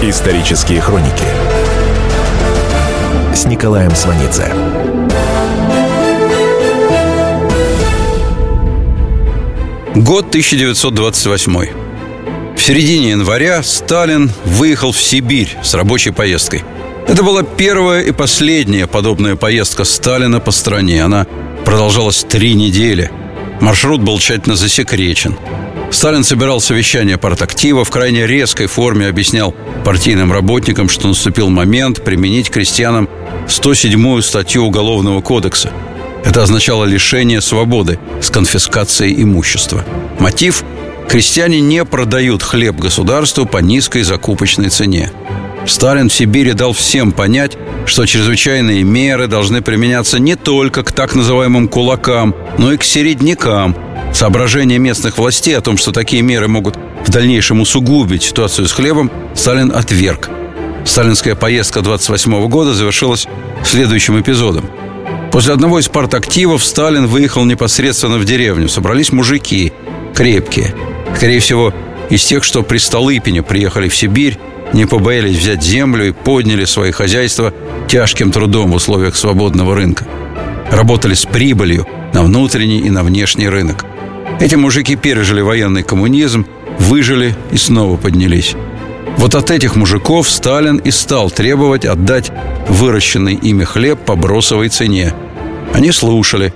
Исторические хроники с Николаем Сванидзе. Год 1928. В середине января Сталин выехал в Сибирь с рабочей поездкой. Это была первая и последняя подобная поездка Сталина по стране. Она продолжалась три недели. Маршрут был тщательно засекречен. Сталин собирал совещание партактива, в крайне резкой форме объяснял партийным работникам, что наступил момент применить крестьянам 107-ю статью Уголовного кодекса. Это означало лишение свободы с конфискацией имущества. Мотив – крестьяне не продают хлеб государству по низкой закупочной цене. Сталин в Сибири дал всем понять, что чрезвычайные меры должны применяться не только к так называемым кулакам, но и к середнякам – Соображения местных властей о том, что такие меры могут в дальнейшем усугубить ситуацию с хлебом, Сталин отверг. Сталинская поездка 28 года завершилась следующим эпизодом. После одного из партактивов Сталин выехал непосредственно в деревню. Собрались мужики, крепкие. Скорее всего, из тех, что при Столыпине приехали в Сибирь, не побоялись взять землю и подняли свои хозяйства тяжким трудом в условиях свободного рынка. Работали с прибылью на внутренний и на внешний рынок – эти мужики пережили военный коммунизм, выжили и снова поднялись. Вот от этих мужиков Сталин и стал требовать отдать выращенный ими хлеб по бросовой цене. Они слушали.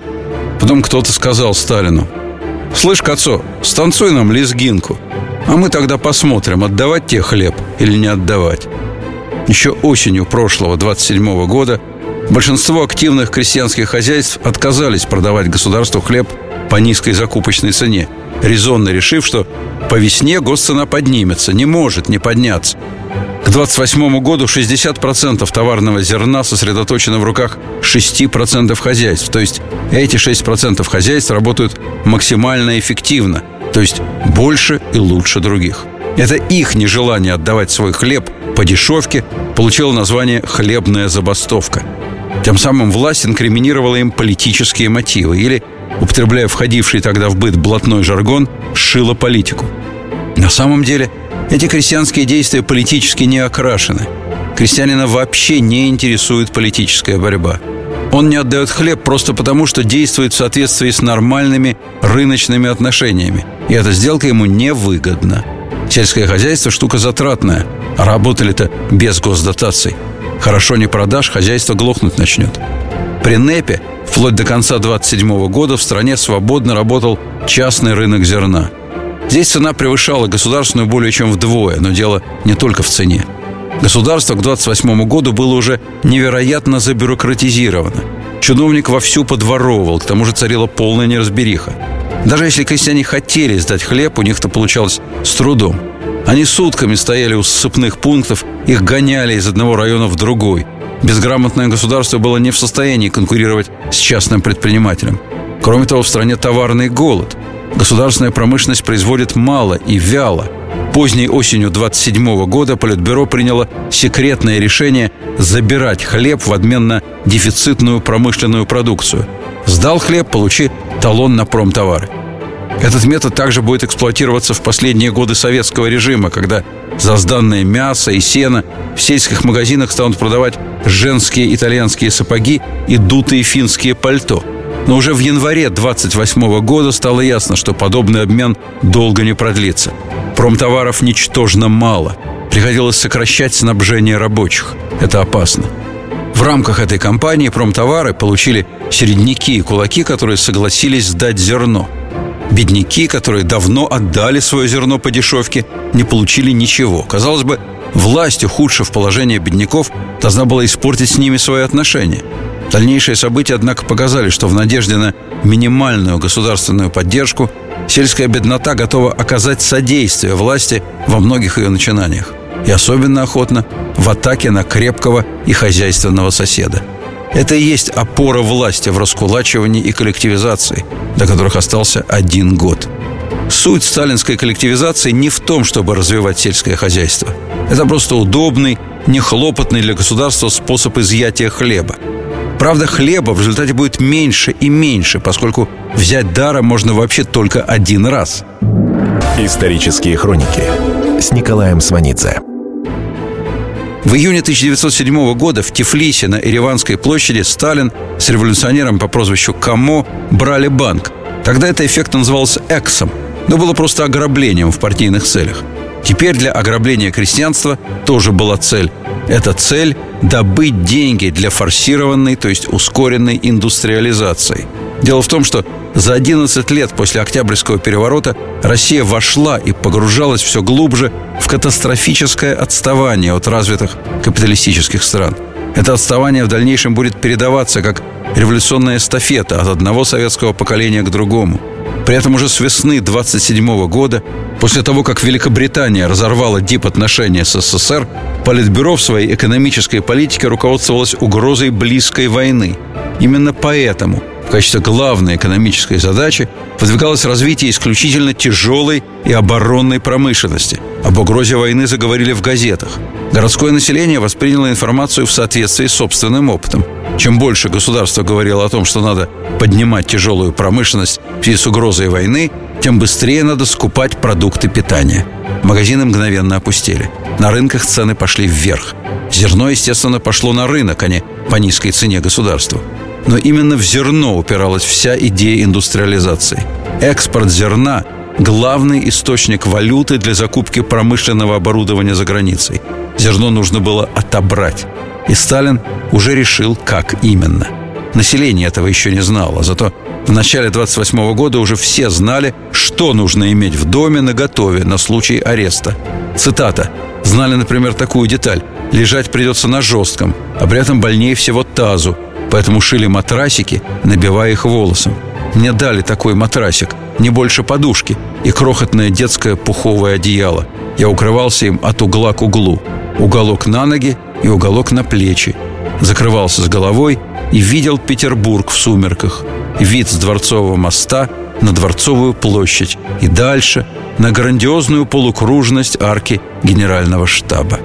Потом кто-то сказал Сталину, «Слышь, Кацо, станцуй нам лезгинку, а мы тогда посмотрим, отдавать тебе хлеб или не отдавать». Еще осенью прошлого, 27 года, большинство активных крестьянских хозяйств отказались продавать государству хлеб по низкой закупочной цене, резонно решив, что по весне госцена поднимется, не может не подняться. К 28 году 60% товарного зерна сосредоточено в руках 6% хозяйств. То есть эти 6% хозяйств работают максимально эффективно, то есть больше и лучше других. Это их нежелание отдавать свой хлеб по дешевке получило название «хлебная забастовка». Тем самым власть инкриминировала им политические мотивы или употребляя входивший тогда в быт блатной жаргон, шила политику. На самом деле, эти крестьянские действия политически не окрашены. Крестьянина вообще не интересует политическая борьба. Он не отдает хлеб просто потому, что действует в соответствии с нормальными рыночными отношениями. И эта сделка ему невыгодна. Сельское хозяйство – штука затратная. А работали-то без госдотаций. Хорошо не продашь, хозяйство глохнуть начнет. При НЭПе вплоть до конца 27 года в стране свободно работал частный рынок зерна. Здесь цена превышала государственную более чем вдвое, но дело не только в цене. Государство к 28 году было уже невероятно забюрократизировано. Чиновник вовсю подворовывал, к тому же царила полная неразбериха. Даже если крестьяне хотели сдать хлеб, у них это получалось с трудом. Они сутками стояли у ссыпных пунктов, их гоняли из одного района в другой. Безграмотное государство было не в состоянии конкурировать с частным предпринимателем. Кроме того, в стране товарный голод. Государственная промышленность производит мало и вяло. Поздней осенью 27 года Политбюро приняло секретное решение забирать хлеб в обмен на дефицитную промышленную продукцию. Сдал хлеб, получи талон на промтовары. Этот метод также будет эксплуатироваться в последние годы советского режима, когда за сданное мясо и сено в сельских магазинах станут продавать женские итальянские сапоги и дутые финские пальто. Но уже в январе 28 года стало ясно, что подобный обмен долго не продлится. Промтоваров ничтожно мало. Приходилось сокращать снабжение рабочих. Это опасно. В рамках этой кампании промтовары получили середняки и кулаки, которые согласились сдать зерно – Бедняки, которые давно отдали свое зерно по дешевке, не получили ничего. Казалось бы, власть, ухудшив положение бедняков, должна была испортить с ними свои отношения. Дальнейшие события, однако, показали, что в надежде на минимальную государственную поддержку сельская беднота готова оказать содействие власти во многих ее начинаниях. И особенно охотно в атаке на крепкого и хозяйственного соседа – это и есть опора власти в раскулачивании и коллективизации, до которых остался один год. Суть сталинской коллективизации не в том, чтобы развивать сельское хозяйство. Это просто удобный, нехлопотный для государства способ изъятия хлеба. Правда, хлеба в результате будет меньше и меньше, поскольку взять даром можно вообще только один раз. Исторические хроники с Николаем Сванидзе. В июне 1907 года в Тифлисе на Ереванской площади Сталин с революционером по прозвищу Камо брали банк. Тогда это эффект назывался «эксом», но было просто ограблением в партийных целях. Теперь для ограбления крестьянства тоже была цель. Эта цель – добыть деньги для форсированной, то есть ускоренной индустриализации. Дело в том, что за 11 лет после Октябрьского переворота Россия вошла и погружалась все глубже в катастрофическое отставание от развитых капиталистических стран. Это отставание в дальнейшем будет передаваться как революционная эстафета от одного советского поколения к другому – при этом уже с весны 27 года, после того, как Великобритания разорвала дипотношения с СССР, Политбюро в своей экономической политике руководствовалось угрозой близкой войны. Именно поэтому в качестве главной экономической задачи выдвигалось развитие исключительно тяжелой и оборонной промышленности. Об угрозе войны заговорили в газетах. Городское население восприняло информацию в соответствии с собственным опытом. Чем больше государство говорило о том, что надо поднимать тяжелую промышленность в связи с угрозой войны, тем быстрее надо скупать продукты питания. Магазины мгновенно опустели. На рынках цены пошли вверх. Зерно, естественно, пошло на рынок, а не по низкой цене государству. Но именно в зерно упиралась вся идея индустриализации. Экспорт зерна – главный источник валюты для закупки промышленного оборудования за границей. Зерно нужно было отобрать. И Сталин уже решил, как именно. Население этого еще не знало, зато в начале 28 года уже все знали, что нужно иметь в доме на готове на случай ареста. Цитата. Знали, например, такую деталь. Лежать придется на жестком, а при этом больнее всего тазу, поэтому шили матрасики, набивая их волосом. Мне дали такой матрасик, не больше подушки, и крохотное детское пуховое одеяло. Я укрывался им от угла к углу. Уголок на ноги и уголок на плечи. Закрывался с головой и видел Петербург в сумерках. Вид с Дворцового моста на Дворцовую площадь и дальше на грандиозную полукружность арки Генерального штаба.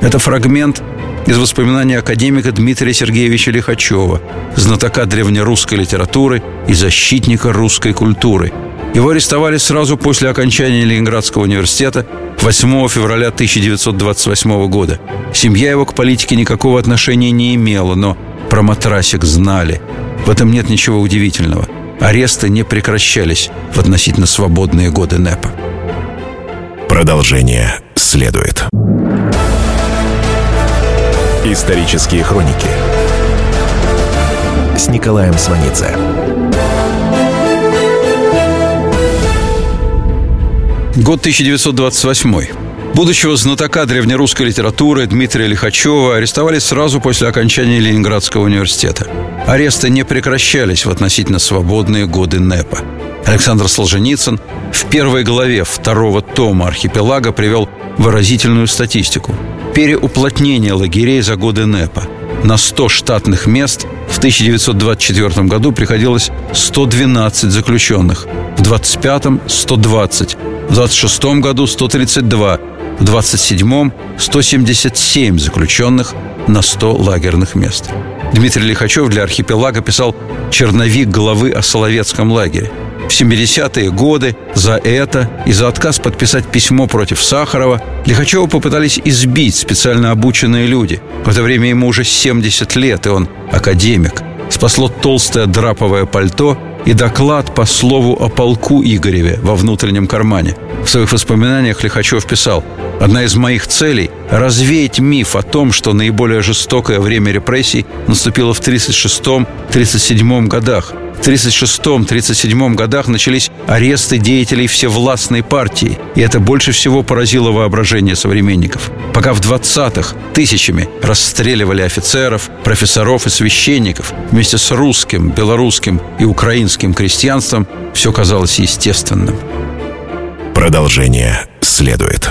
Это фрагмент из воспоминаний академика Дмитрия Сергеевича Лихачева, знатока древнерусской литературы и защитника русской культуры. Его арестовали сразу после окончания Ленинградского университета 8 февраля 1928 года. Семья его к политике никакого отношения не имела, но про матрасик знали. В этом нет ничего удивительного. Аресты не прекращались в относительно свободные годы НЭПа. Продолжение следует. Исторические хроники с Николаем Сванидзе. Год 1928. Будущего знатока древнерусской литературы Дмитрия Лихачева арестовали сразу после окончания Ленинградского университета. Аресты не прекращались в относительно свободные годы НЭПа. Александр Солженицын в первой главе второго тома «Архипелага» привел выразительную статистику. Переуплотнение лагерей за годы НЭПа. На 100 штатных мест в 1924 году приходилось 112 заключенных, в 25-м – 120, в 26 году 132, в 27-м 177 заключенных на 100 лагерных мест. Дмитрий Лихачев для «Архипелага» писал черновик главы о Соловецком лагере. В 70-е годы за это и за отказ подписать письмо против Сахарова Лихачева попытались избить специально обученные люди. В это время ему уже 70 лет, и он академик. Спасло толстое драповое пальто и доклад по слову о полку Игореве во внутреннем кармане. В своих воспоминаниях Лихачев писал «Одна из моих целей – развеять миф о том, что наиболее жестокое время репрессий наступило в 1936-1937 годах. В 1936-1937 годах начались аресты деятелей всевластной партии, и это больше всего поразило воображение современников. Пока в 20-х тысячами расстреливали офицеров, профессоров и священников, вместе с русским, белорусским и украинским крестьянством все казалось естественным. Продолжение следует.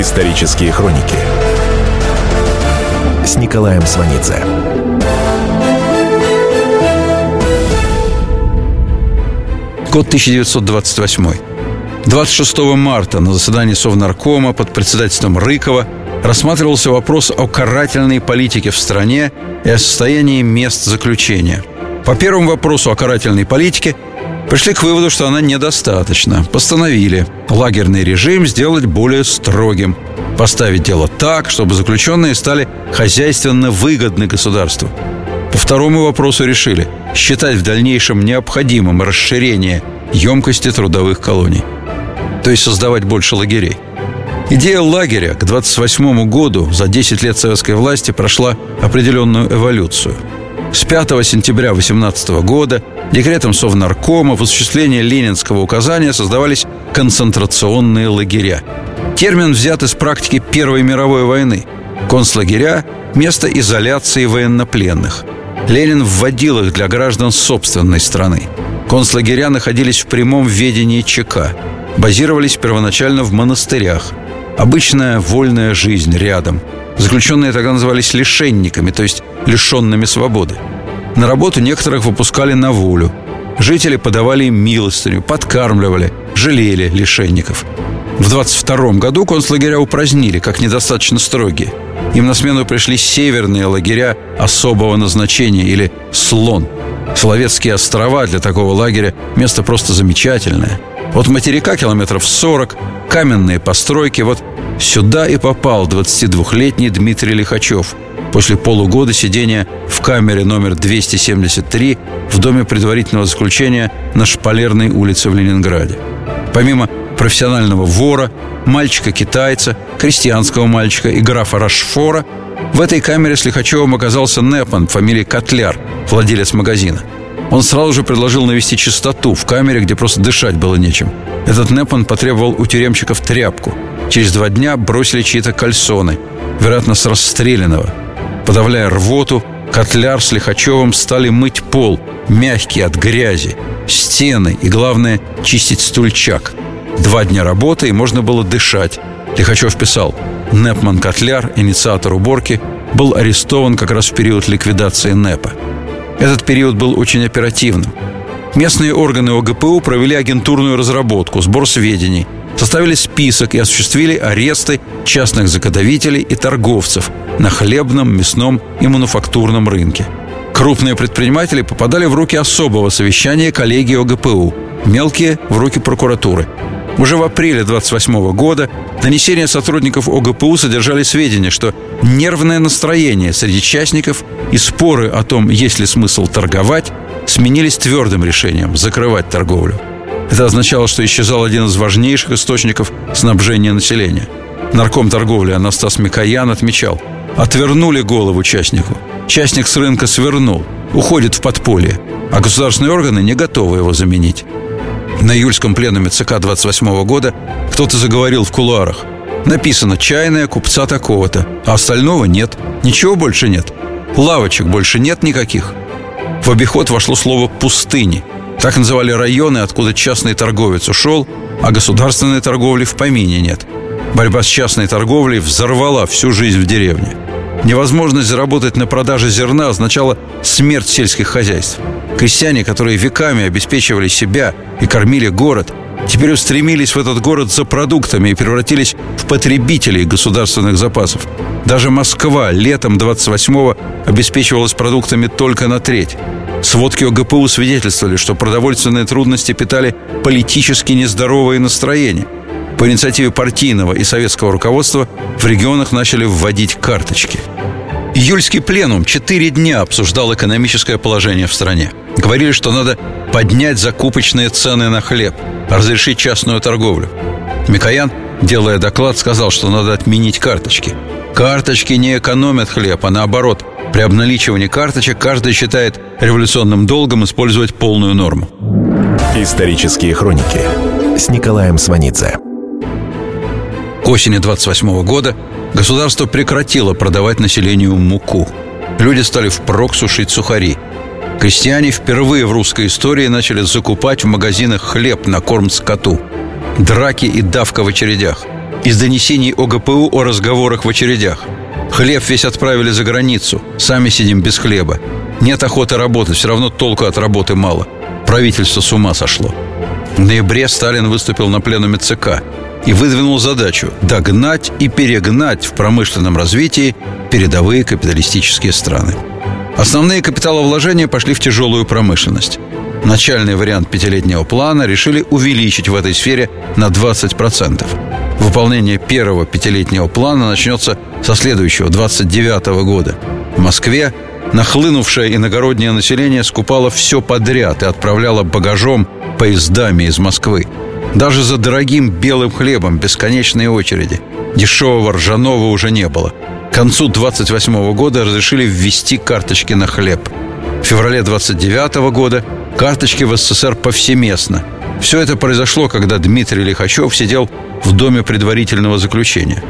Исторические хроники с Николаем Сванидзе. Год 1928. 26 марта на заседании Совнаркома под председательством Рыкова рассматривался вопрос о карательной политике в стране и о состоянии мест заключения. По первому вопросу о карательной политике пришли к выводу, что она недостаточна. Постановили лагерный режим сделать более строгим, поставить дело так, чтобы заключенные стали хозяйственно выгодны государству. По второму вопросу решили считать в дальнейшем необходимым расширение емкости трудовых колоний. То есть создавать больше лагерей. Идея лагеря к 28 году за 10 лет советской власти прошла определенную эволюцию. С 5 сентября 18 года декретом Совнаркома в осуществление ленинского указания создавались концентрационные лагеря. Термин взят из практики Первой мировой войны. Концлагеря – место изоляции военнопленных. Ленин вводил их для граждан собственной страны. Концлагеря находились в прямом ведении ЧК. Базировались первоначально в монастырях. Обычная вольная жизнь рядом. Заключенные тогда назывались лишенниками, то есть лишенными свободы. На работу некоторых выпускали на волю. Жители подавали им милостыню, подкармливали, жалели лишенников. В 22 году концлагеря упразднили, как недостаточно строгие. Им на смену пришли северные лагеря особого назначения или «Слон». Соловецкие острова для такого лагеря – место просто замечательное. От материка километров 40, каменные постройки. Вот сюда и попал 22-летний Дмитрий Лихачев – после полугода сидения в камере номер 273 в доме предварительного заключения на Шпалерной улице в Ленинграде. Помимо профессионального вора, мальчика-китайца, крестьянского мальчика и графа Рашфора, в этой камере с Лихачевым оказался Непан, фамилии Котляр, владелец магазина. Он сразу же предложил навести чистоту в камере, где просто дышать было нечем. Этот Непан потребовал у тюремщиков тряпку. Через два дня бросили чьи-то кальсоны, вероятно, с расстрелянного – Подавляя рвоту, Котляр с Лихачевым стали мыть пол, мягкий от грязи, стены и, главное, чистить стульчак. Два дня работы, и можно было дышать. Лихачев писал, Непман Котляр, инициатор уборки, был арестован как раз в период ликвидации НЭПа. Этот период был очень оперативным. Местные органы ОГПУ провели агентурную разработку, сбор сведений – составили список и осуществили аресты частных заготовителей и торговцев на хлебном, мясном и мануфактурном рынке. Крупные предприниматели попадали в руки особого совещания коллегии ОГПУ, мелкие – в руки прокуратуры. Уже в апреле 28 года донесения сотрудников ОГПУ содержали сведения, что нервное настроение среди частников и споры о том, есть ли смысл торговать, сменились твердым решением – закрывать торговлю. Это означало, что исчезал один из важнейших источников снабжения населения. Нарком торговли Анастас Микоян отмечал, отвернули голову частнику. Частник с рынка свернул, уходит в подполье, а государственные органы не готовы его заменить. На июльском пленуме ЦК 28 года кто-то заговорил в кулуарах. Написано «чайная купца такого-то», а остального нет. Ничего больше нет. Лавочек больше нет никаких. В обиход вошло слово «пустыни», так называли районы, откуда частный торговец ушел, а государственной торговли в помине нет. Борьба с частной торговлей взорвала всю жизнь в деревне. Невозможность заработать на продаже зерна означала смерть сельских хозяйств. Крестьяне, которые веками обеспечивали себя и кормили город, теперь устремились в этот город за продуктами и превратились в потребителей государственных запасов. Даже Москва летом 28-го обеспечивалась продуктами только на треть. Сводки ОГПУ свидетельствовали, что продовольственные трудности питали политически нездоровые настроения. По инициативе партийного и советского руководства в регионах начали вводить карточки. Июльский пленум четыре дня обсуждал экономическое положение в стране. Говорили, что надо поднять закупочные цены на хлеб, разрешить частную торговлю. Микоян, делая доклад, сказал, что надо отменить карточки. Карточки не экономят хлеб, а наоборот – при обналичивании карточек каждый считает революционным долгом использовать полную норму. Исторические хроники с Николаем Сванидзе. К осени 28 года государство прекратило продавать населению муку. Люди стали впрок сушить сухари. Крестьяне впервые в русской истории начали закупать в магазинах хлеб на корм скоту. Драки и давка в очередях. из донесений ОГПУ о разговорах в очередях. Хлеб весь отправили за границу. Сами сидим без хлеба. Нет охоты работать, все равно толку от работы мало. Правительство с ума сошло. В ноябре Сталин выступил на пленуме ЦК и выдвинул задачу догнать и перегнать в промышленном развитии передовые капиталистические страны. Основные капиталовложения пошли в тяжелую промышленность. Начальный вариант пятилетнего плана решили увеличить в этой сфере на 20%. Выполнение первого пятилетнего плана начнется со следующего, 29 года. В Москве нахлынувшее иногороднее население скупало все подряд и отправляло багажом поездами из Москвы. Даже за дорогим белым хлебом бесконечные очереди. Дешевого ржаного уже не было. К концу 28 года разрешили ввести карточки на хлеб. В феврале 29 года карточки в СССР повсеместно. Все это произошло, когда Дмитрий Лихачев сидел в доме предварительного заключения.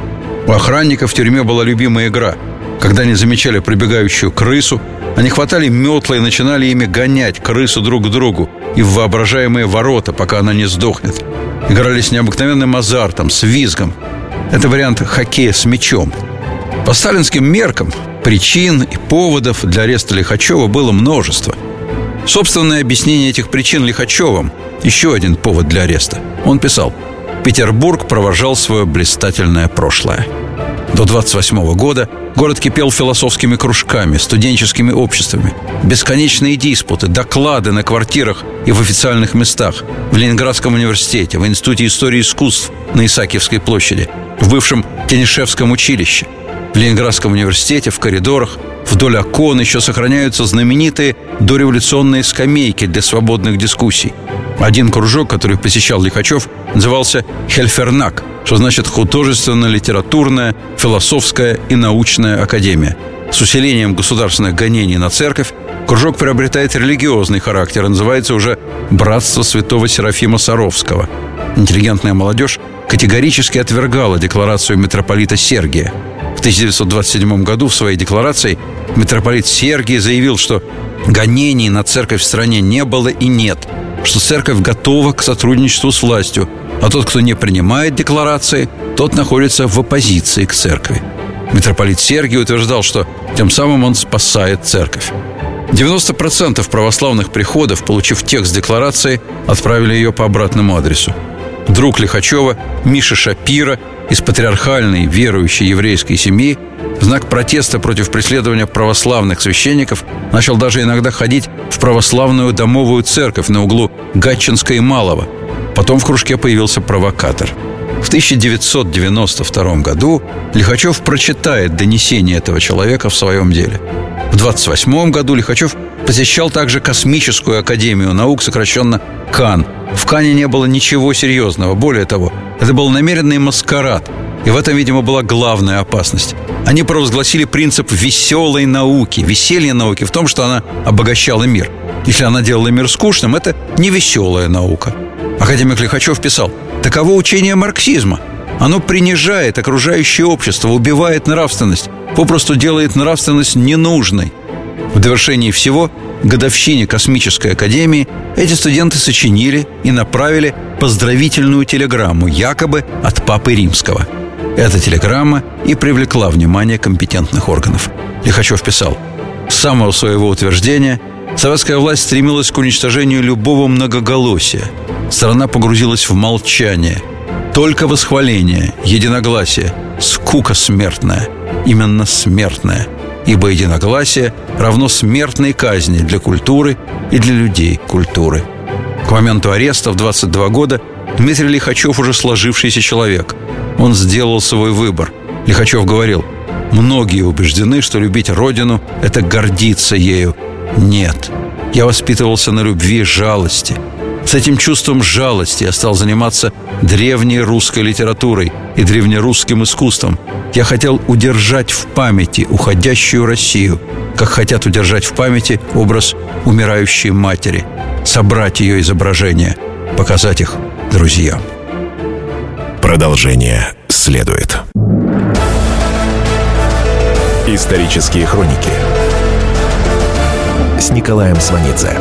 У охранников в тюрьме была любимая игра. Когда они замечали пробегающую крысу, они хватали метлы и начинали ими гонять крысу друг к другу и в воображаемые ворота, пока она не сдохнет. Играли с необыкновенным азартом, с визгом. Это вариант хоккея с мячом. По сталинским меркам причин и поводов для ареста Лихачева было множество. Собственное объяснение этих причин Лихачевым – еще один повод для ареста. Он писал «Петербург провожал свое блистательное прошлое». До 28 года город кипел философскими кружками, студенческими обществами. Бесконечные диспуты, доклады на квартирах и в официальных местах. В Ленинградском университете, в Институте истории искусств на Исаакиевской площади, в бывшем Тенишевском училище. В Ленинградском университете, в коридорах, вдоль окон еще сохраняются знаменитые дореволюционные скамейки для свободных дискуссий. Один кружок, который посещал Лихачев, назывался «Хельфернак», что значит художественно-литературная, философская и научная академия. С усилением государственных гонений на церковь кружок приобретает религиозный характер и называется уже «Братство святого Серафима Саровского». Интеллигентная молодежь категорически отвергала декларацию митрополита Сергия. В 1927 году в своей декларации митрополит Сергий заявил, что гонений на церковь в стране не было и нет, что церковь готова к сотрудничеству с властью, а тот, кто не принимает декларации, тот находится в оппозиции к церкви. Митрополит Сергий утверждал, что тем самым он спасает церковь. 90% православных приходов, получив текст декларации, отправили ее по обратному адресу. Друг Лихачева, Миша Шапира, из патриархальной верующей еврейской семьи, знак протеста против преследования православных священников начал даже иногда ходить в православную домовую церковь на углу Гатчинска и Малого – Потом в кружке появился провокатор. В 1992 году Лихачев прочитает донесение этого человека в своем деле. В 1928 году Лихачев посещал также Космическую академию наук, сокращенно КАН. В КАНе не было ничего серьезного. Более того, это был намеренный маскарад. И в этом, видимо, была главная опасность. Они провозгласили принцип веселой науки. Веселье науки в том, что она обогащала мир. Если она делала мир скучным, это не веселая наука – Академик Лихачев писал, таково учение марксизма. Оно принижает окружающее общество, убивает нравственность, попросту делает нравственность ненужной. В довершении всего, годовщине Космической Академии эти студенты сочинили и направили поздравительную телеграмму, якобы от Папы Римского. Эта телеграмма и привлекла внимание компетентных органов. Лихачев писал, с самого своего утверждения советская власть стремилась к уничтожению любого многоголосия – Страна погрузилась в молчание. Только восхваление, единогласие, скука смертная. Именно смертная. Ибо единогласие равно смертной казни для культуры и для людей культуры. К моменту ареста в 22 года Дмитрий Лихачев уже сложившийся человек. Он сделал свой выбор. Лихачев говорил, многие убеждены, что любить Родину – это гордиться ею. Нет, я воспитывался на любви жалости – с этим чувством жалости я стал заниматься древней русской литературой и древнерусским искусством. Я хотел удержать в памяти уходящую Россию, как хотят удержать в памяти образ умирающей матери, собрать ее изображения, показать их друзьям. Продолжение следует. Исторические хроники с Николаем Сванидзе.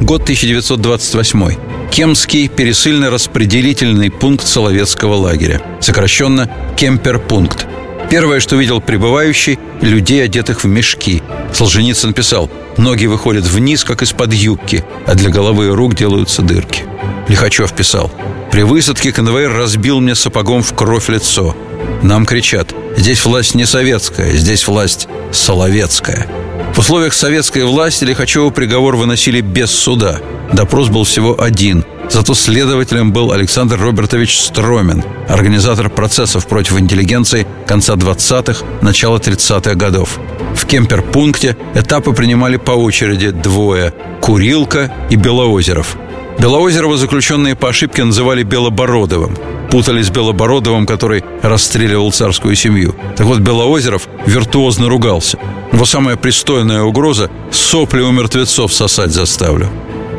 Год 1928. Кемский пересыльно-распределительный пункт Соловецкого лагеря, сокращенно Кемперпункт. Первое, что видел прибывающий – людей, одетых в мешки. Солженицын писал «Ноги выходят вниз, как из-под юбки, а для головы и рук делаются дырки». Лихачев писал «При высадке конвейер разбил мне сапогом в кровь лицо. Нам кричат «Здесь власть не советская, здесь власть соловецкая». В условиях советской власти Лихачеву приговор выносили без суда. Допрос был всего один. Зато следователем был Александр Робертович Стромин, организатор процессов против интеллигенции конца 20-х, начала 30-х годов. В кемперпункте этапы принимали по очереди двое – Курилка и Белоозеров. Белоозерова заключенные по ошибке называли Белобородовым – путали с Белобородовым, который расстреливал царскую семью. Так вот, Белоозеров виртуозно ругался. Его самая пристойная угроза – сопли у мертвецов сосать заставлю.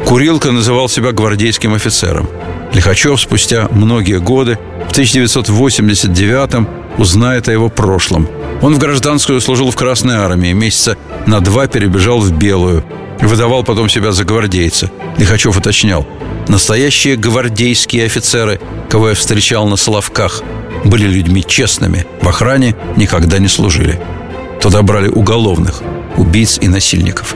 Курилка называл себя гвардейским офицером. Лихачев спустя многие годы, в 1989-м, узнает о его прошлом. Он в гражданскую служил в Красной армии, месяца на два перебежал в Белую. Выдавал потом себя за гвардейца. Лихачев уточнял. Настоящие гвардейские офицеры, кого я встречал на Соловках, были людьми честными, в охране никогда не служили. Туда брали уголовных, убийц и насильников.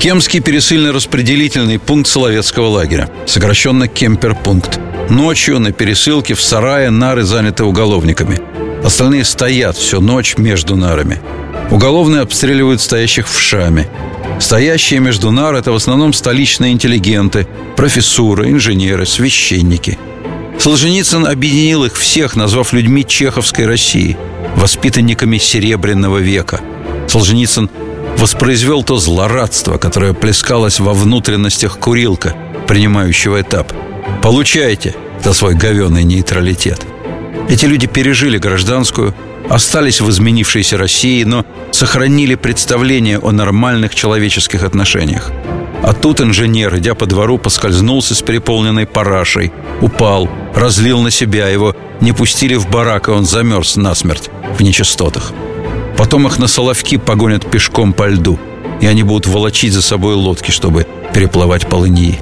Кемский пересыльно-распределительный пункт Соловецкого лагеря, сокращенно Кемперпункт. Ночью на пересылке в сарае нары заняты уголовниками. Остальные стоят всю ночь между нарами. Уголовные обстреливают стоящих в шаме. Стоящие между нар – это в основном столичные интеллигенты, профессуры, инженеры, священники – Солженицын объединил их всех, назвав людьми чеховской России, воспитанниками Серебряного века. Солженицын воспроизвел то злорадство, которое плескалось во внутренностях курилка, принимающего этап. «Получайте за свой говенный нейтралитет». Эти люди пережили гражданскую, остались в изменившейся России, но сохранили представление о нормальных человеческих отношениях. А тут инженер, идя по двору, поскользнулся с переполненной парашей, упал, разлил на себя его, не пустили в барак, и он замерз насмерть в нечистотах. Потом их на Соловки погонят пешком по льду, и они будут волочить за собой лодки, чтобы переплывать по Лыньи.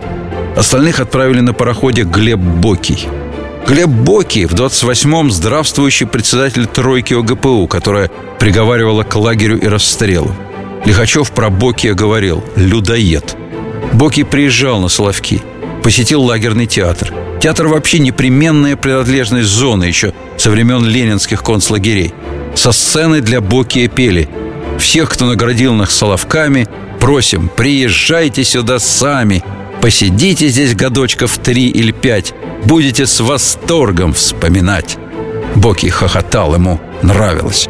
Остальных отправили на пароходе Глеб Бокий. Глеб Бокий в 28-м здравствующий председатель тройки ОГПУ, которая приговаривала к лагерю и расстрелу. Лихачев про Бокия говорил «людоед». Боки приезжал на Соловки, посетил лагерный театр. Театр вообще непременная принадлежность зоны еще со времен ленинских концлагерей. Со сцены для Бокия пели «Всех, кто наградил нас Соловками, просим, приезжайте сюда сами, посидите здесь годочков три или пять, будете с восторгом вспоминать». Боки хохотал, ему нравилось.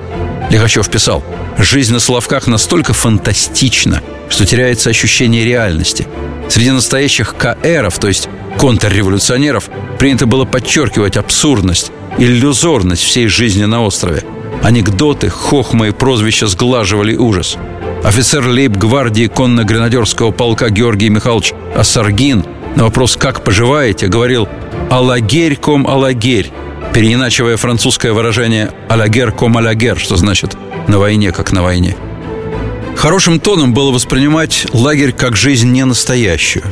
Лихачев писал «Жизнь на Соловках настолько фантастична – что теряется ощущение реальности. Среди настоящих КРов, то есть контрреволюционеров, принято было подчеркивать абсурдность, иллюзорность всей жизни на острове. Анекдоты, хохмы и прозвища сглаживали ужас. Офицер лейб-гвардии конно-гренадерского полка Георгий Михайлович Ассаргин на вопрос «Как поживаете?» говорил «Алагерь ком алагерь», переиначивая французское выражение «алагер ком алагер», что значит «на войне, как на войне». Хорошим тоном было воспринимать лагерь как жизнь не настоящую.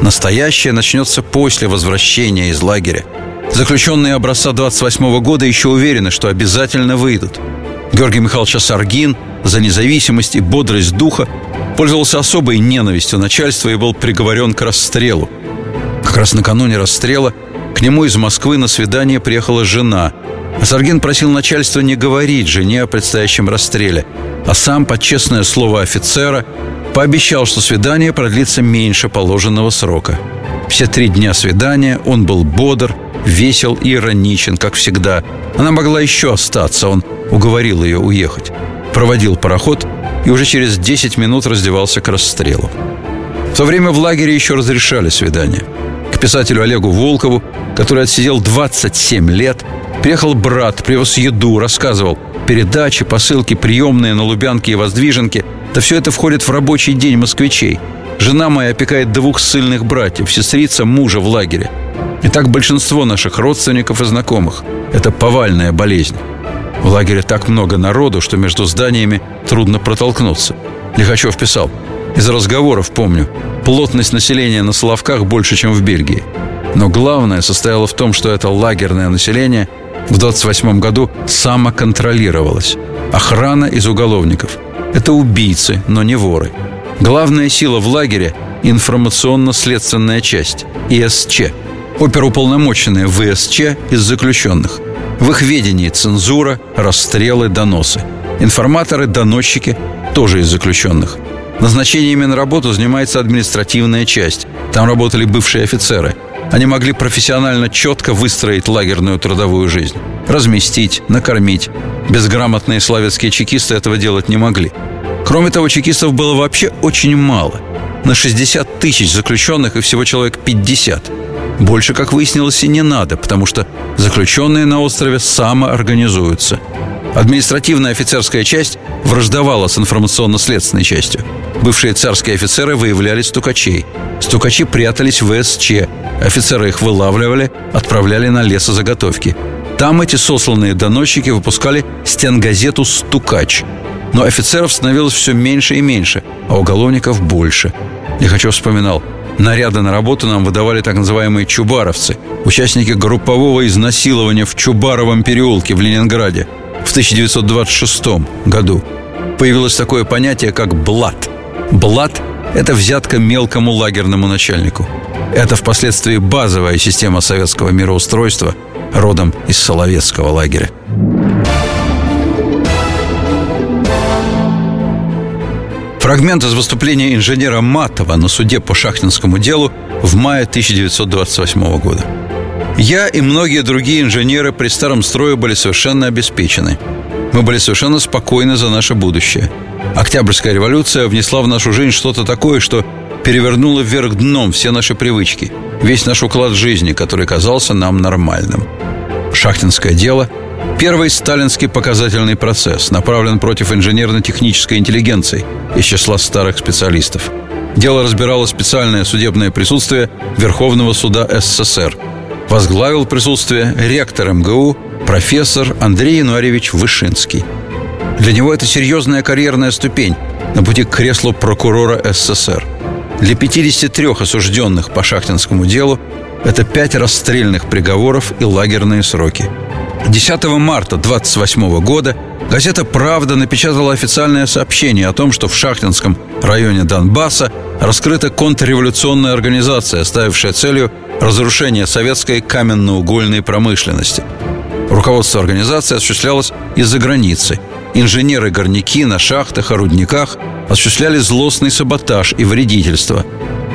Настоящее начнется после возвращения из лагеря. Заключенные образца 28 года еще уверены, что обязательно выйдут. Георгий Михайлович Саргин за независимость и бодрость духа пользовался особой ненавистью начальства и был приговорен к расстрелу. Как раз накануне расстрела К нему из Москвы на свидание приехала жена. Саргин просил начальство не говорить жене о предстоящем расстреле, а сам, под честное слово офицера, пообещал, что свидание продлится меньше положенного срока. Все три дня свидания он был бодр, весел и ироничен, как всегда. Она могла еще остаться, он уговорил ее уехать. Проводил пароход и уже через 10 минут раздевался к расстрелу. В то время в лагере еще разрешали свидания. К писателю Олегу Волкову, который отсидел 27 лет, приехал брат, привез еду, рассказывал передачи, посылки, приемные на Лубянке и Воздвиженке. Да все это входит в рабочий день москвичей. Жена моя опекает двух сильных братьев, сестрица мужа в лагере. И так большинство наших родственников и знакомых. Это повальная болезнь. В лагере так много народу, что между зданиями трудно протолкнуться. Лихачев писал, из разговоров помню, плотность населения на Соловках больше, чем в Бельгии. Но главное состояло в том, что это лагерное население в 28 году самоконтролировалось. Охрана из уголовников. Это убийцы, но не воры. Главная сила в лагере – информационно-следственная часть, ИСЧ. Оперуполномоченные ВСЧ из заключенных. В их ведении цензура, расстрелы, доносы. Информаторы, доносчики тоже из заключенных. Назначениями на работу занимается административная часть. Там работали бывшие офицеры. Они могли профессионально четко выстроить лагерную трудовую жизнь. Разместить, накормить. Безграмотные славянские чекисты этого делать не могли. Кроме того, чекистов было вообще очень мало. На 60 тысяч заключенных и всего человек 50. Больше, как выяснилось, и не надо, потому что заключенные на острове самоорганизуются. Административная офицерская часть враждовала с информационно-следственной частью. Бывшие царские офицеры выявляли стукачей. Стукачи прятались в СЧ. Офицеры их вылавливали, отправляли на лесозаготовки. Там эти сосланные доносчики выпускали стенгазету «Стукач». Но офицеров становилось все меньше и меньше, а уголовников больше. Лихачев вспоминал – Наряды на работу нам выдавали так называемые чубаровцы, участники группового изнасилования в Чубаровом переулке в Ленинграде в 1926 году. Появилось такое понятие, как «блат». «Блат» – это взятка мелкому лагерному начальнику. Это впоследствии базовая система советского мироустройства, родом из Соловецкого лагеря. Фрагмент из выступления инженера Матова на суде по шахтинскому делу в мае 1928 года. Я и многие другие инженеры при старом строе были совершенно обеспечены. Мы были совершенно спокойны за наше будущее. Октябрьская революция внесла в нашу жизнь что-то такое, что перевернуло вверх дном все наши привычки, весь наш уклад жизни, который казался нам нормальным. Шахтинское дело – Первый сталинский показательный процесс направлен против инженерно-технической интеллигенции из числа старых специалистов. Дело разбирало специальное судебное присутствие Верховного суда СССР. Возглавил присутствие ректор МГУ профессор Андрей Януаревич Вышинский. Для него это серьезная карьерная ступень на пути к креслу прокурора СССР. Для 53 осужденных по шахтинскому делу это пять расстрельных приговоров и лагерные сроки – 10 марта 28 года газета «Правда» напечатала официальное сообщение о том, что в Шахтинском районе Донбасса раскрыта контрреволюционная организация, ставившая целью разрушение советской каменноугольной промышленности. Руководство организации осуществлялось из-за границы. Инженеры-горняки на шахтах и рудниках осуществляли злостный саботаж и вредительство.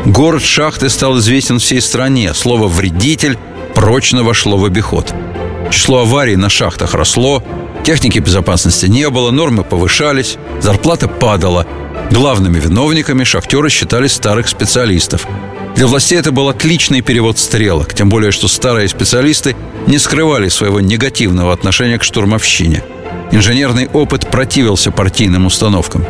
Город шахты стал известен всей стране. Слово «вредитель» прочно вошло в обиход – Число аварий на шахтах росло, техники безопасности не было, нормы повышались, зарплата падала. Главными виновниками шахтеры считали старых специалистов. Для властей это был отличный перевод стрелок, тем более, что старые специалисты не скрывали своего негативного отношения к штурмовщине. Инженерный опыт противился партийным установкам.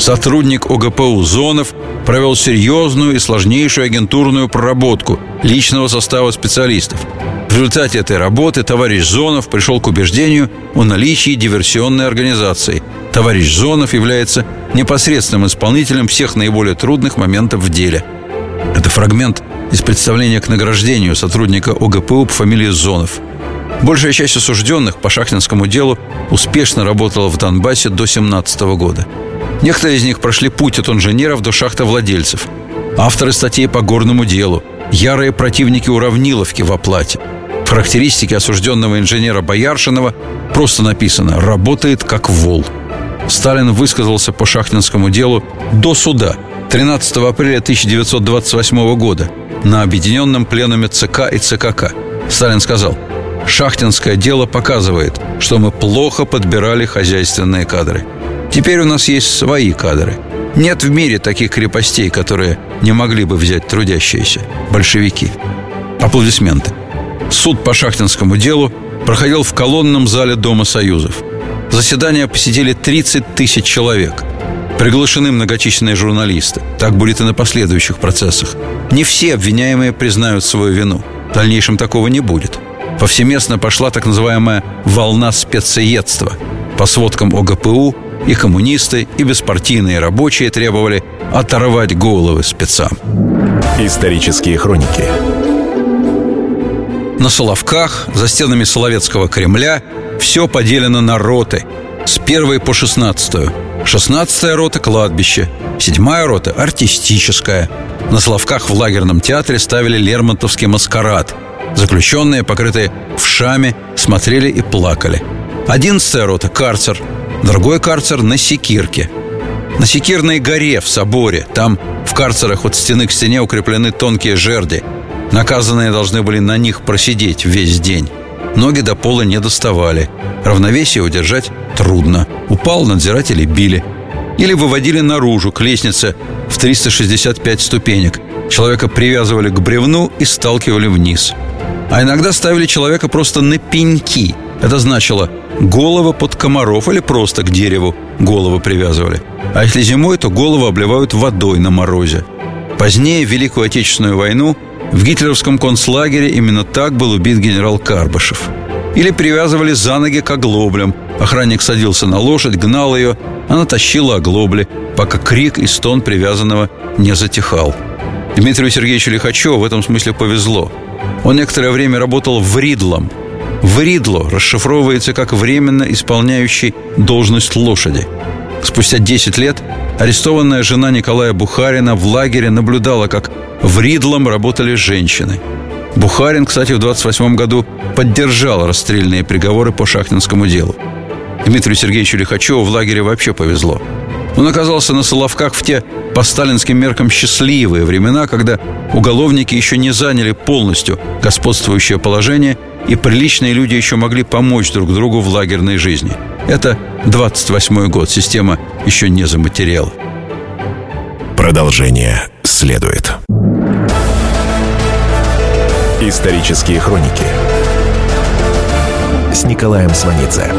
Сотрудник ОГПУ Зонов провел серьезную и сложнейшую агентурную проработку личного состава специалистов – результате этой работы товарищ Зонов пришел к убеждению о наличии диверсионной организации. Товарищ Зонов является непосредственным исполнителем всех наиболее трудных моментов в деле. Это фрагмент из представления к награждению сотрудника ОГПУ по фамилии Зонов. Большая часть осужденных по шахтинскому делу успешно работала в Донбассе до 17 года. Некоторые из них прошли путь от инженеров до шахтовладельцев. Авторы статей по горному делу – ярые противники уравниловки в оплате. В характеристике осужденного инженера Бояршинова просто написано «работает как вол». Сталин высказался по шахтинскому делу до суда 13 апреля 1928 года на объединенном пленуме ЦК и ЦКК. Сталин сказал, «Шахтинское дело показывает, что мы плохо подбирали хозяйственные кадры. Теперь у нас есть свои кадры. Нет в мире таких крепостей, которые не могли бы взять трудящиеся, большевики». Аплодисменты. Суд по шахтинскому делу проходил в колонном зале Дома Союзов. Заседания посетили 30 тысяч человек. Приглашены многочисленные журналисты. Так будет и на последующих процессах. Не все обвиняемые признают свою вину. В дальнейшем такого не будет. Повсеместно пошла так называемая «волна спецеедства». По сводкам ОГПУ и коммунисты, и беспартийные рабочие требовали оторвать головы спецам. Исторические хроники на Соловках, за стенами Соловецкого Кремля, все поделено на роты. С первой по шестнадцатую. Шестнадцатая рота – кладбище. Седьмая рота – артистическая. На Соловках в лагерном театре ставили Лермонтовский маскарад. Заключенные, покрытые вшами, смотрели и плакали. Одиннадцатая рота – карцер. Другой карцер на Секирке. На Секирной горе в соборе. Там в карцерах от стены к стене укреплены тонкие жерди – Наказанные должны были на них просидеть весь день. Ноги до пола не доставали. Равновесие удержать трудно. Упал, надзиратели били. Или выводили наружу, к лестнице в 365 ступенек. Человека привязывали к бревну и сталкивали вниз. А иногда ставили человека просто на пеньки. Это значило голова под комаров или просто к дереву голову привязывали. А если зимой, то голову обливают водой на морозе. Позднее, в Великую Отечественную войну, в гитлеровском концлагере именно так был убит генерал Карбышев. Или привязывали за ноги к оглоблям. Охранник садился на лошадь, гнал ее, она тащила оглобли, пока крик и стон привязанного не затихал. Дмитрию Сергеевичу Лихачеву в этом смысле повезло. Он некоторое время работал в Ридлом. В Ридло расшифровывается как временно исполняющий должность лошади. Спустя 10 лет арестованная жена Николая Бухарина в лагере наблюдала, как в Ридлом работали женщины. Бухарин, кстати, в 28 году поддержал расстрельные приговоры по шахтинскому делу. Дмитрию Сергеевичу Лихачеву в лагере вообще повезло. Он оказался на Соловках в те по сталинским меркам счастливые времена, когда уголовники еще не заняли полностью господствующее положение, и приличные люди еще могли помочь друг другу в лагерной жизни. Это 28 год, система еще не заматериала. Продолжение следует. Исторические хроники с Николаем Сванидзе.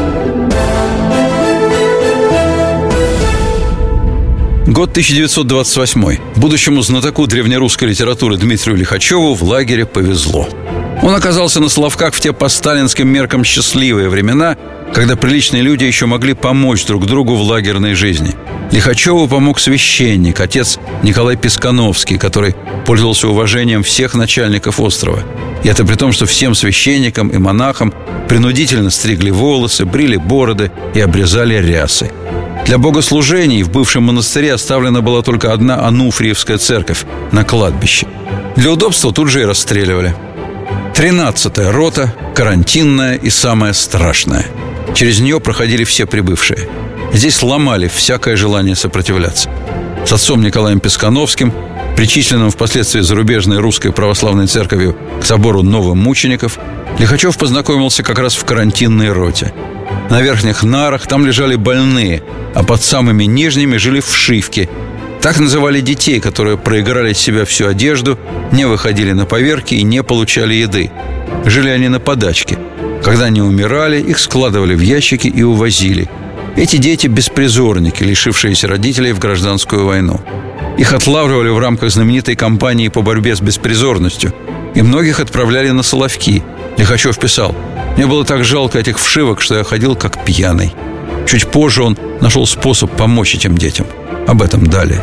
Год 1928. Будущему знатоку древнерусской литературы Дмитрию Лихачеву в лагере повезло. Он оказался на Соловках в те по сталинским меркам счастливые времена, когда приличные люди еще могли помочь друг другу в лагерной жизни. Лихачеву помог священник, отец Николай Пескановский, который пользовался уважением всех начальников острова. И это при том, что всем священникам и монахам принудительно стригли волосы, брили бороды и обрезали рясы. Для богослужений в бывшем монастыре оставлена была только одна Ануфриевская церковь на кладбище. Для удобства тут же и расстреливали. Тринадцатая рота, карантинная и самая страшная – Через нее проходили все прибывшие. Здесь ломали всякое желание сопротивляться. С отцом Николаем Пескановским, причисленным впоследствии зарубежной русской православной церковью к собору новомучеников, Лихачев познакомился как раз в карантинной роте. На верхних нарах там лежали больные, а под самыми нижними жили вшивки. Так называли детей, которые проиграли из себя всю одежду, не выходили на поверки и не получали еды. Жили они на подачке – когда они умирали, их складывали в ящики и увозили. Эти дети – беспризорники, лишившиеся родителей в гражданскую войну. Их отлавливали в рамках знаменитой кампании по борьбе с беспризорностью. И многих отправляли на Соловки. Лихачев писал, «Мне было так жалко этих вшивок, что я ходил как пьяный». Чуть позже он нашел способ помочь этим детям. Об этом далее.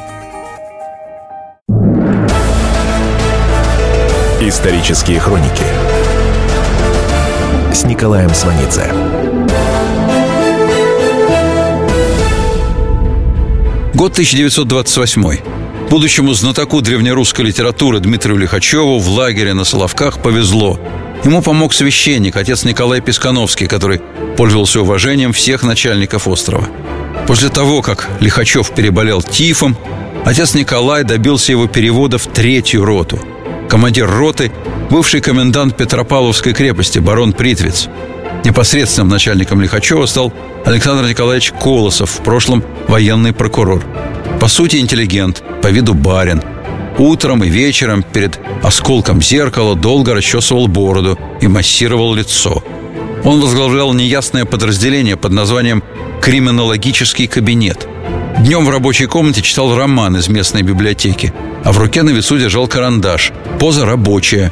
Исторические хроники с Николаем Сванидзе. Год 1928. Будущему знатоку древнерусской литературы Дмитрию Лихачеву в лагере на Соловках повезло. Ему помог священник, отец Николай Пескановский, который пользовался уважением всех начальников острова. После того, как Лихачев переболел тифом, отец Николай добился его перевода в третью роту. Командир роты – бывший комендант Петропавловской крепости барон Притвиц. Непосредственным начальником Лихачева стал Александр Николаевич Колосов, в прошлом военный прокурор. По сути, интеллигент, по виду барин. Утром и вечером перед осколком зеркала долго расчесывал бороду и массировал лицо. Он возглавлял неясное подразделение под названием «Криминологический кабинет». Днем в рабочей комнате читал роман из местной библиотеки, а в руке на весу держал карандаш. Поза рабочая.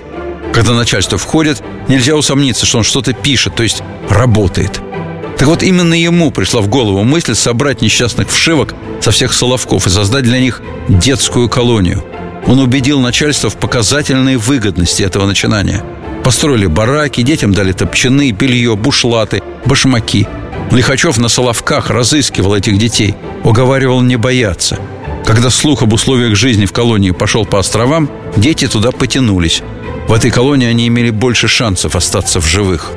Когда начальство входит, нельзя усомниться, что он что-то пишет, то есть работает. Так вот, именно ему пришла в голову мысль собрать несчастных вшивок со всех соловков и создать для них детскую колонию. Он убедил начальство в показательной выгодности этого начинания. Построили бараки, детям дали топчаны, белье, бушлаты, башмаки. Лихачев на Соловках разыскивал этих детей, уговаривал не бояться. Когда слух об условиях жизни в колонии пошел по островам, дети туда потянулись. В этой колонии они имели больше шансов остаться в живых.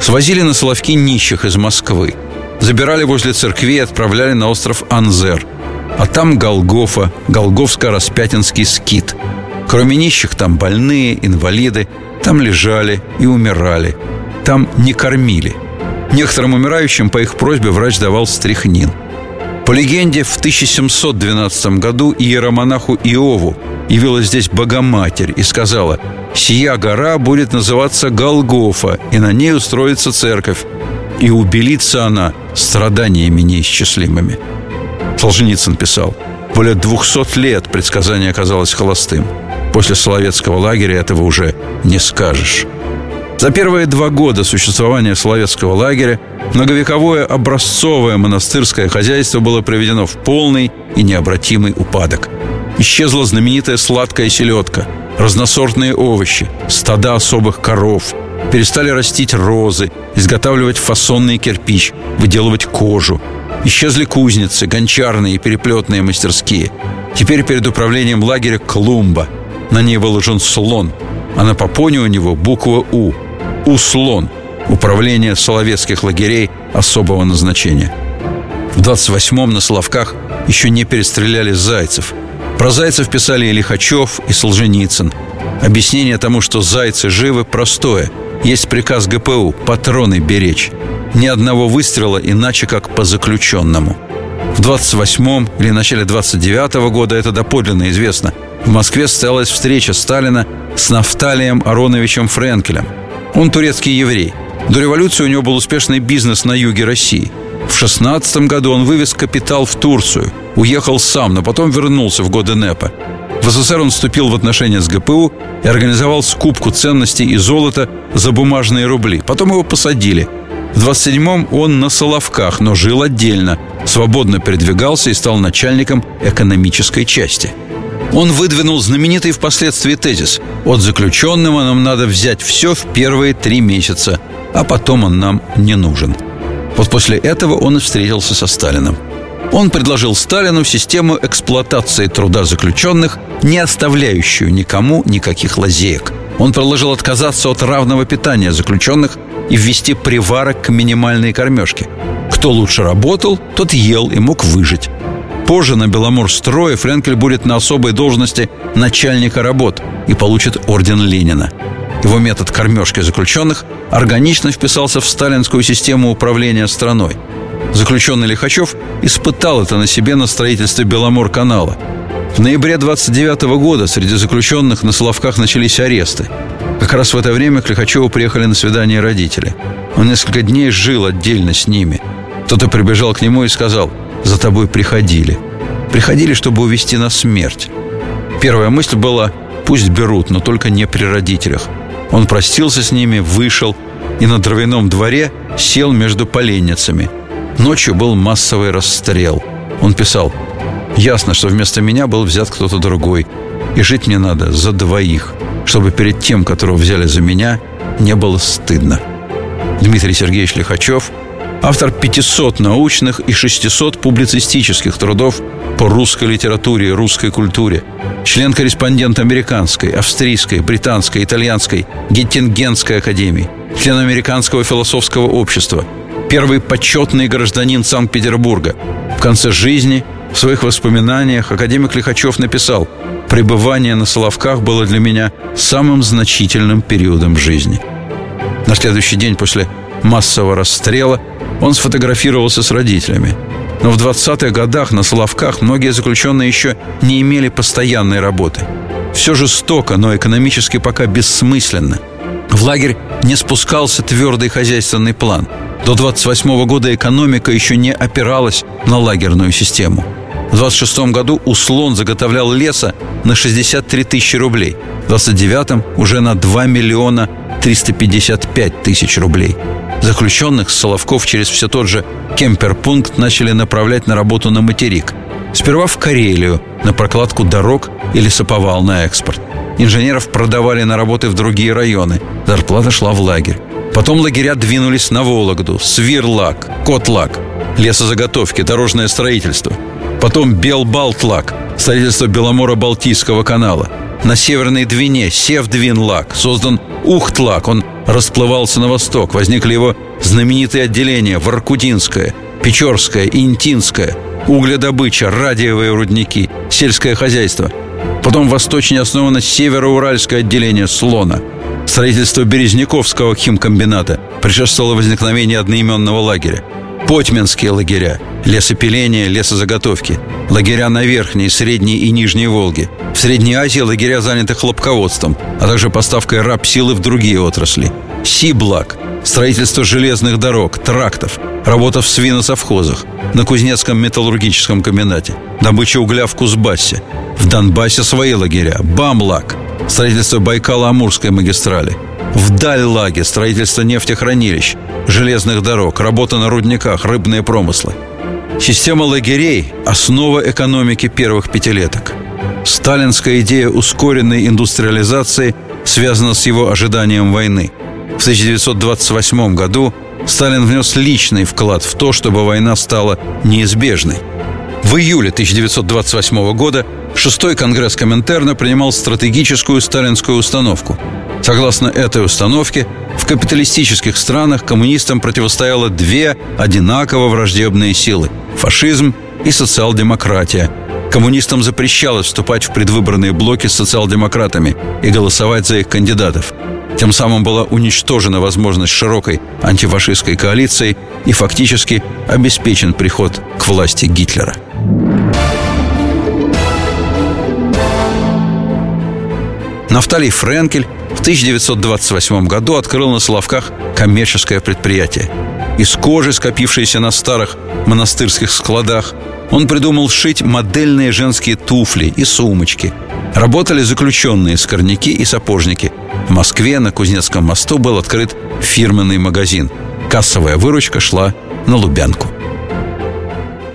Свозили на Соловки нищих из Москвы. Забирали возле церкви и отправляли на остров Анзер. А там Голгофа, Голговско-Распятинский скит. Кроме нищих там больные, инвалиды. Там лежали и умирали. Там не кормили. Некоторым умирающим по их просьбе врач давал стряхнин. По легенде, в 1712 году иеромонаху Иову явилась здесь Богоматерь и сказала «Сия гора будет называться Голгофа, и на ней устроится церковь, и убелится она страданиями неисчислимыми». Солженицын писал «Более двухсот лет предсказание оказалось холостым. После Соловецкого лагеря этого уже не скажешь». За первые два года существования Соловецкого лагеря многовековое образцовое монастырское хозяйство было приведено в полный и необратимый упадок. Исчезла знаменитая сладкая селедка, разносортные овощи, стада особых коров, перестали растить розы, изготавливать фасонный кирпич, выделывать кожу. Исчезли кузницы, гончарные и переплетные мастерские. Теперь перед управлением лагеря клумба. На ней выложен слон, а на попоне у него буква «У». «Услон» – управление соловецких лагерей особого назначения. В 28-м на Соловках еще не перестреляли зайцев. Про зайцев писали и Лихачев, и Солженицын. Объяснение тому, что зайцы живы, простое. Есть приказ ГПУ – патроны беречь. Ни одного выстрела иначе, как по заключенному. В 28-м или начале 29-го года, это доподлинно известно, в Москве состоялась встреча Сталина с Нафталием Ароновичем Френкелем – он турецкий еврей. До революции у него был успешный бизнес на юге России. В 16 году он вывез капитал в Турцию, уехал сам, но потом вернулся в годы НЭПа. В СССР он вступил в отношения с ГПУ и организовал скупку ценностей и золота за бумажные рубли. Потом его посадили. В 27-м он на Соловках, но жил отдельно, свободно передвигался и стал начальником экономической части – он выдвинул знаменитый впоследствии тезис «От заключенного нам надо взять все в первые три месяца, а потом он нам не нужен». Вот после этого он и встретился со Сталиным. Он предложил Сталину систему эксплуатации труда заключенных, не оставляющую никому никаких лазеек. Он предложил отказаться от равного питания заключенных и ввести приварок к минимальной кормежке. Кто лучше работал, тот ел и мог выжить. Позже на Беломорстрое Френкель будет на особой должности начальника работ и получит орден Ленина. Его метод кормежки заключенных органично вписался в сталинскую систему управления страной. Заключенный Лихачев испытал это на себе на строительстве Беломор-канала. В ноябре 29 года среди заключенных на Соловках начались аресты. Как раз в это время к Лихачеву приехали на свидание родители. Он несколько дней жил отдельно с ними. Кто-то прибежал к нему и сказал – за тобой приходили. Приходили, чтобы увести на смерть. Первая мысль была Пусть берут, но только не при родителях. Он простился с ними, вышел и на дровяном дворе сел между поленницами. Ночью был массовый расстрел. Он писал, «Ясно, что вместо меня был взят кто-то другой, и жить мне надо за двоих, чтобы перед тем, которого взяли за меня, не было стыдно». Дмитрий Сергеевич Лихачев – автор 500 научных и 600 публицистических трудов по русской литературе и русской культуре, член-корреспондент американской, австрийской, британской, итальянской, Геттингенской академии, член американского философского общества, первый почетный гражданин Санкт-Петербурга. В конце жизни в своих воспоминаниях академик Лихачев написал «Пребывание на Соловках было для меня самым значительным периодом жизни». На следующий день после массового расстрела он сфотографировался с родителями. Но в 20-х годах на Соловках многие заключенные еще не имели постоянной работы. Все жестоко, но экономически пока бессмысленно. В лагерь не спускался твердый хозяйственный план. До 28 года экономика еще не опиралась на лагерную систему. В 26 году Услон заготовлял леса на 63 тысячи рублей. В 29 уже на 2 миллиона 355 тысяч рублей. Заключенных с Соловков через все тот же кемперпункт начали направлять на работу на материк. Сперва в Карелию, на прокладку дорог и лесоповал на экспорт. Инженеров продавали на работы в другие районы. Зарплата шла в лагерь. Потом лагеря двинулись на Вологду, Свирлак, Котлак, лесозаготовки, дорожное строительство. Потом Белбалтлак, строительство Беломора-Балтийского канала. На Северной Двине Севдвинлак создан Ухтлак. Он расплывался на восток. Возникли его знаменитые отделения Воркутинское, Печорское, Интинское, угледобыча, радиовые рудники, сельское хозяйство. Потом восточнее основано североуральское отделение Слона. Строительство Березняковского химкомбината предшествовало возникновению одноименного лагеря. Потьминские лагеря, лесопиление, лесозаготовки, лагеря на Верхней, Средней и Нижней Волге. В Средней Азии лагеря заняты хлопководством, а также поставкой рабсилы в другие отрасли. Сиблак – строительство железных дорог, трактов, работа в свиносовхозах, на Кузнецком металлургическом комбинате, добыча угля в Кузбассе. В Донбассе свои лагеря. Бамлак – строительство Байкало-Амурской магистрали. В Дальлаге – строительство нефтехранилищ, железных дорог, работа на рудниках, рыбные промыслы. Система лагерей – основа экономики первых пятилеток. Сталинская идея ускоренной индустриализации связана с его ожиданием войны. В 1928 году Сталин внес личный вклад в то, чтобы война стала неизбежной. В июле 1928 года шестой конгресс Коминтерна принимал стратегическую сталинскую установку. Согласно этой установке, в капиталистических странах коммунистам противостояло две одинаково враждебные силы – фашизм и социал-демократия. Коммунистам запрещалось вступать в предвыборные блоки с социал-демократами и голосовать за их кандидатов. Тем самым была уничтожена возможность широкой антифашистской коалиции и фактически обеспечен приход к власти Гитлера. Нафталий Френкель в 1928 году открыл на Соловках коммерческое предприятие. Из кожи, скопившейся на старых монастырских складах, он придумал шить модельные женские туфли и сумочки. Работали заключенные скорняки и сапожники. В Москве на Кузнецком мосту был открыт фирменный магазин. Кассовая выручка шла на Лубянку.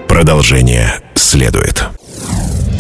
Продолжение следует.